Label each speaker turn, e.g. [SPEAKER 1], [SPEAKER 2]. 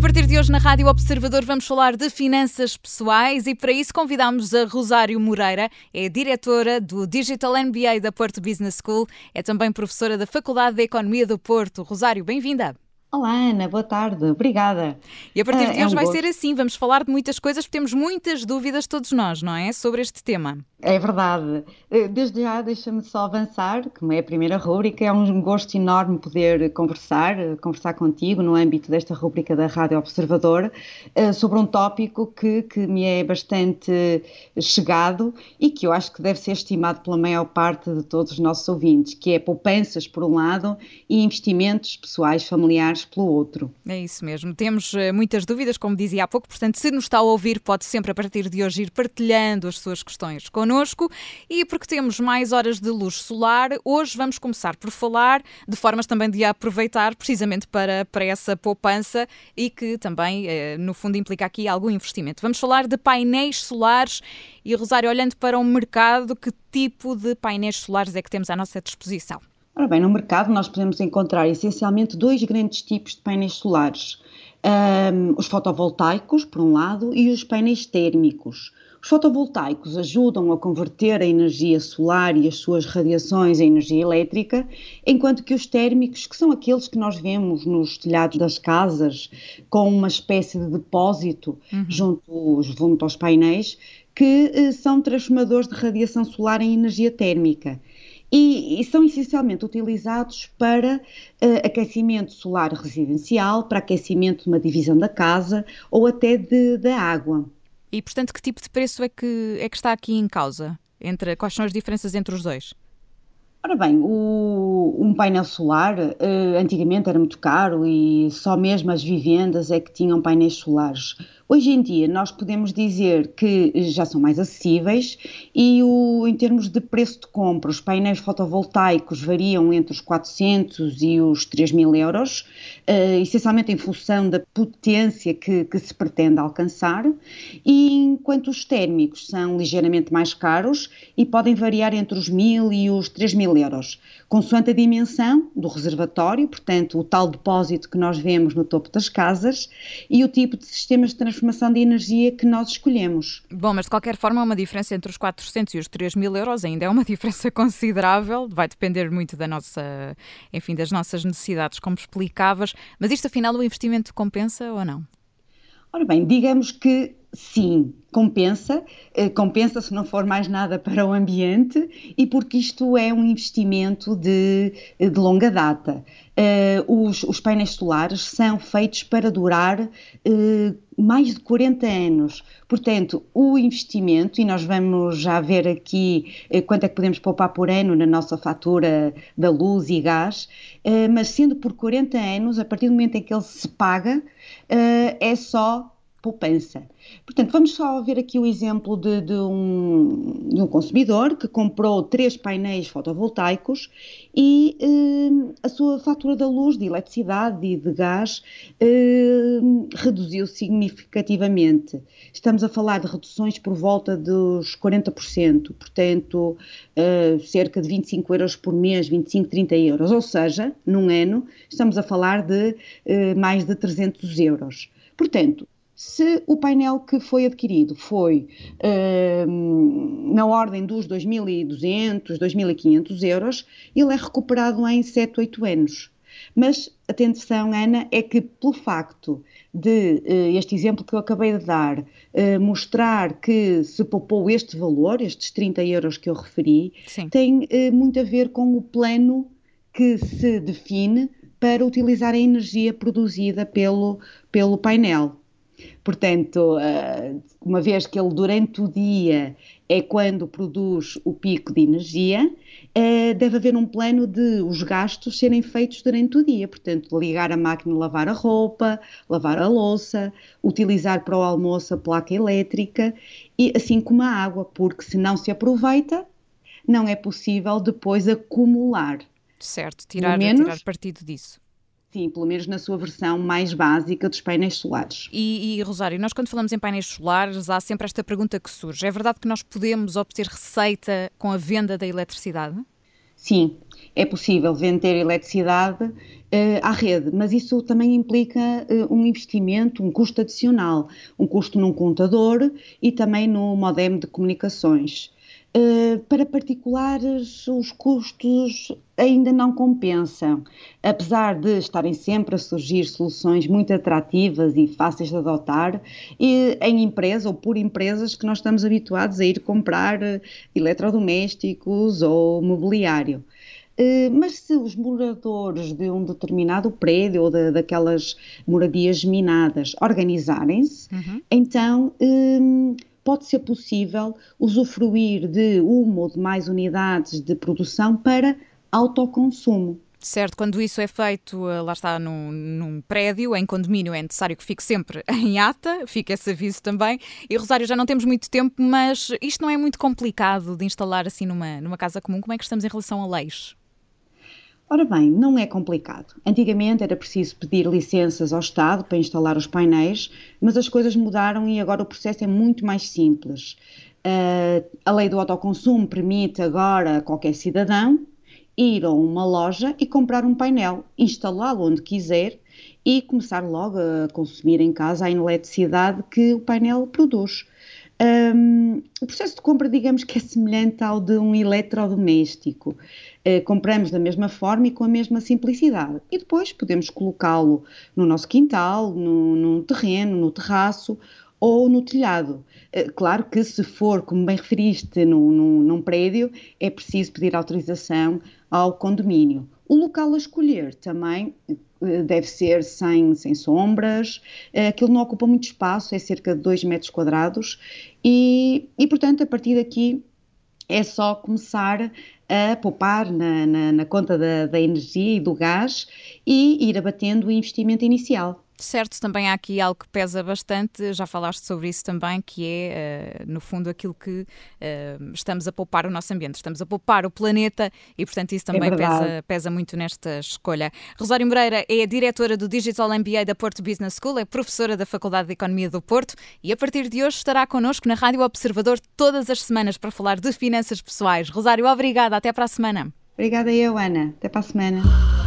[SPEAKER 1] A partir de hoje, na Rádio Observador, vamos falar de finanças pessoais e para isso convidamos a Rosário Moreira, é diretora do Digital MBA da Porto Business School, é também professora da Faculdade de Economia do Porto. Rosário, bem-vinda.
[SPEAKER 2] Olá Ana, boa tarde, obrigada.
[SPEAKER 1] E a partir de ah, hoje é um vai gosto. ser assim, vamos falar de muitas coisas porque temos muitas dúvidas todos nós, não é? Sobre este tema.
[SPEAKER 2] É verdade. Eh, desde já deixa-me só avançar, como é a primeira rúbrica, é um gosto enorme poder conversar, eh, conversar contigo no âmbito desta rúbrica da Rádio Observador, eh, sobre um tópico que, que me é bastante chegado e que eu acho que deve ser estimado pela maior parte de todos os nossos ouvintes, que é poupanças por um lado e investimentos pessoais familiares pelo outro.
[SPEAKER 1] É isso mesmo. Temos muitas dúvidas, como dizia há pouco, portanto, se nos está a ouvir, pode sempre a partir de hoje ir partilhando as suas questões connosco connosco e porque temos mais horas de luz solar, hoje vamos começar por falar de formas também de aproveitar precisamente para, para essa poupança e que também, eh, no fundo, implica aqui algum investimento. Vamos falar de painéis solares e, Rosário, olhando para o mercado, que tipo de painéis solares é que temos à nossa disposição?
[SPEAKER 2] Ora bem, no mercado nós podemos encontrar essencialmente dois grandes tipos de painéis solares. Um, os fotovoltaicos, por um lado, e os painéis térmicos. Os fotovoltaicos ajudam a converter a energia solar e as suas radiações em energia elétrica, enquanto que os térmicos, que são aqueles que nós vemos nos telhados das casas, com uma espécie de depósito uhum. junto, junto aos painéis, que eh, são transformadores de radiação solar em energia térmica. E, e, são essencialmente utilizados para uh, aquecimento solar residencial, para aquecimento de uma divisão da casa ou até de, da água.
[SPEAKER 1] E, portanto, que tipo de preço é que, é que está aqui em causa? Entre, quais são as diferenças entre os dois?
[SPEAKER 2] Ora bem, o, um painel solar uh, antigamente era muito caro e só mesmo as vivendas é que tinham painéis solares. Hoje em dia nós podemos dizer que já são mais acessíveis e o, em termos de preço de compra, os painéis fotovoltaicos variam entre os 400 e os 3 mil euros, uh, essencialmente em função da potência que, que se pretende alcançar, e enquanto os térmicos são ligeiramente mais caros e podem variar entre os 1000 e os 3 mil euros, consoante a dimensão do reservatório, portanto o tal depósito que nós vemos no topo das casas, e o tipo de sistemas de transformação transformação de energia que nós escolhemos.
[SPEAKER 1] Bom, mas de qualquer forma, uma diferença entre os 400 e os 3 mil euros ainda é uma diferença considerável, vai depender muito da nossa, enfim, das nossas necessidades, como explicavas. Mas isto, afinal, o investimento compensa ou não?
[SPEAKER 2] Ora bem, digamos que sim, compensa, eh, compensa se não for mais nada para o ambiente e porque isto é um investimento de, de longa data. Uh, os, os, painéis solares são feitos para durar uh, mais de 40 anos. Portanto, o investimento, e nós vamos já ver aqui uh, quanto é que podemos poupar por ano na nossa fatura da luz e gás, mas sendo por 40 anos, a partir do momento em que ele se paga, é só poupança. Portanto, vamos só ver aqui o exemplo de, de, um, de um, consumidor que comprou três painéis fotovoltaicos e eh, a sua fatura da luz, de eletricidade e de gás eh, reduziu significativamente. Estamos a falar de reduções por volta dos 40%, portanto, eh, cerca de 25 euros por mês, 25, 30 euros, ou seja, num ano, estamos a falar de mais de 300 euros. Portanto, se o painel que foi adquirido foi uh, na ordem dos 2.200, 2.500 euros, ele é recuperado em 7, 8 anos. Mas atenção, Ana, é que pelo facto de uh, este exemplo que eu acabei de dar uh, mostrar que se poupou este valor, estes 30 euros que eu referi, Sim. tem uh, muito a ver com o plano que se define para utilizar a energia produzida pelo, pelo painel. Portanto, eh, uma vez que ele durante o dia é quando produz o pico de energia, eh, deve haver um plano de os gastos serem feitos durante o dia. Portanto, ligar a máquina, lavar a roupa, lavar a louça, utilizar para o almoço a placa elétrica, e assim como a água, porque se não se aproveita, não é possível depois acumular.
[SPEAKER 1] Certo, tirar, menos, tirar partido disso.
[SPEAKER 2] Sim, pelo menos na sua versão mais básica dos painéis solares.
[SPEAKER 1] E, e, Rosário, nós quando falamos em painéis solares, há sempre esta pergunta que surge: é verdade que nós podemos obter receita com a venda da eletricidade?
[SPEAKER 2] Sim, é possível vender eletricidade uh, à rede, mas isso também implica uh, um investimento, um custo adicional, um custo num contador e também no modem de comunicações. Uh, para particulares, os custos ainda não compensam, apesar de estarem sempre a surgir soluções muito atrativas e fáceis de adotar, e, em empresa ou por empresas que nós estamos habituados a ir comprar eletrodomésticos ou mobiliário. Eh, mas se os moradores de um determinado prédio ou de, daquelas moradias minadas organizarem-se, uhum. então um, pode ser possível usufruir de uma ou de mais unidades de produção para autoconsumo.
[SPEAKER 1] Certo, quando isso é feito, eh, lá está, num, num, prédio, em condomínio, é necessário que fique sempre em ata, fica esse aviso também. E Rosário, já não temos muito tempo, mas isto não é muito complicado de instalar assim numa, numa casa comum. Como é que estamos em relação a leis?
[SPEAKER 2] Ora bem, não é complicado. Antigamente era preciso pedir licenças ao Estado para instalar os painéis, mas as coisas mudaram e agora o processo é muito mais simples. Uh, a lei do autoconsumo permite agora a qualquer cidadão ir a uma loja e comprar um painel, instalá-lo onde quiser e começar logo a consumir em casa a eletricidade que o painel produz. Um, o processo de compra, digamos que é semelhante ao de um eletrodoméstico. Uh, compramos da mesma forma e com a mesma simplicidade. E depois podemos colocá-lo no nosso quintal, no, no, terreno, no terraço ou no telhado. Uh, claro que se for, como bem referiste, num, num, num prédio, é preciso pedir autorização ao condomínio. O local a escolher também eh, deve ser sem, sem sombras, eh, aquilo não ocupa muito espaço, é cerca de 2 metros quadrados e, e, portanto, a partir daqui é só começar a poupar na, na, na conta da, da energia e do gás e ir abatendo o investimento inicial.
[SPEAKER 1] Certo, também há aqui algo que pesa bastante, já falaste sobre isso também, que é, uh, no fundo, aquilo que uh, estamos a poupar o nosso ambiente, estamos a poupar o planeta e, portanto, isso também é pesa, pesa muito nesta escolha. Rosário Moreira é a diretora do Digital MBA da Porto Business School, é professora da Faculdade de Economia do Porto e, a partir de hoje, estará connosco na Rádio Observador todas as semanas para falar de finanças pessoais. Rosário, obrigada, até para a semana.
[SPEAKER 2] Obrigada eu, Ana. Até para a semana.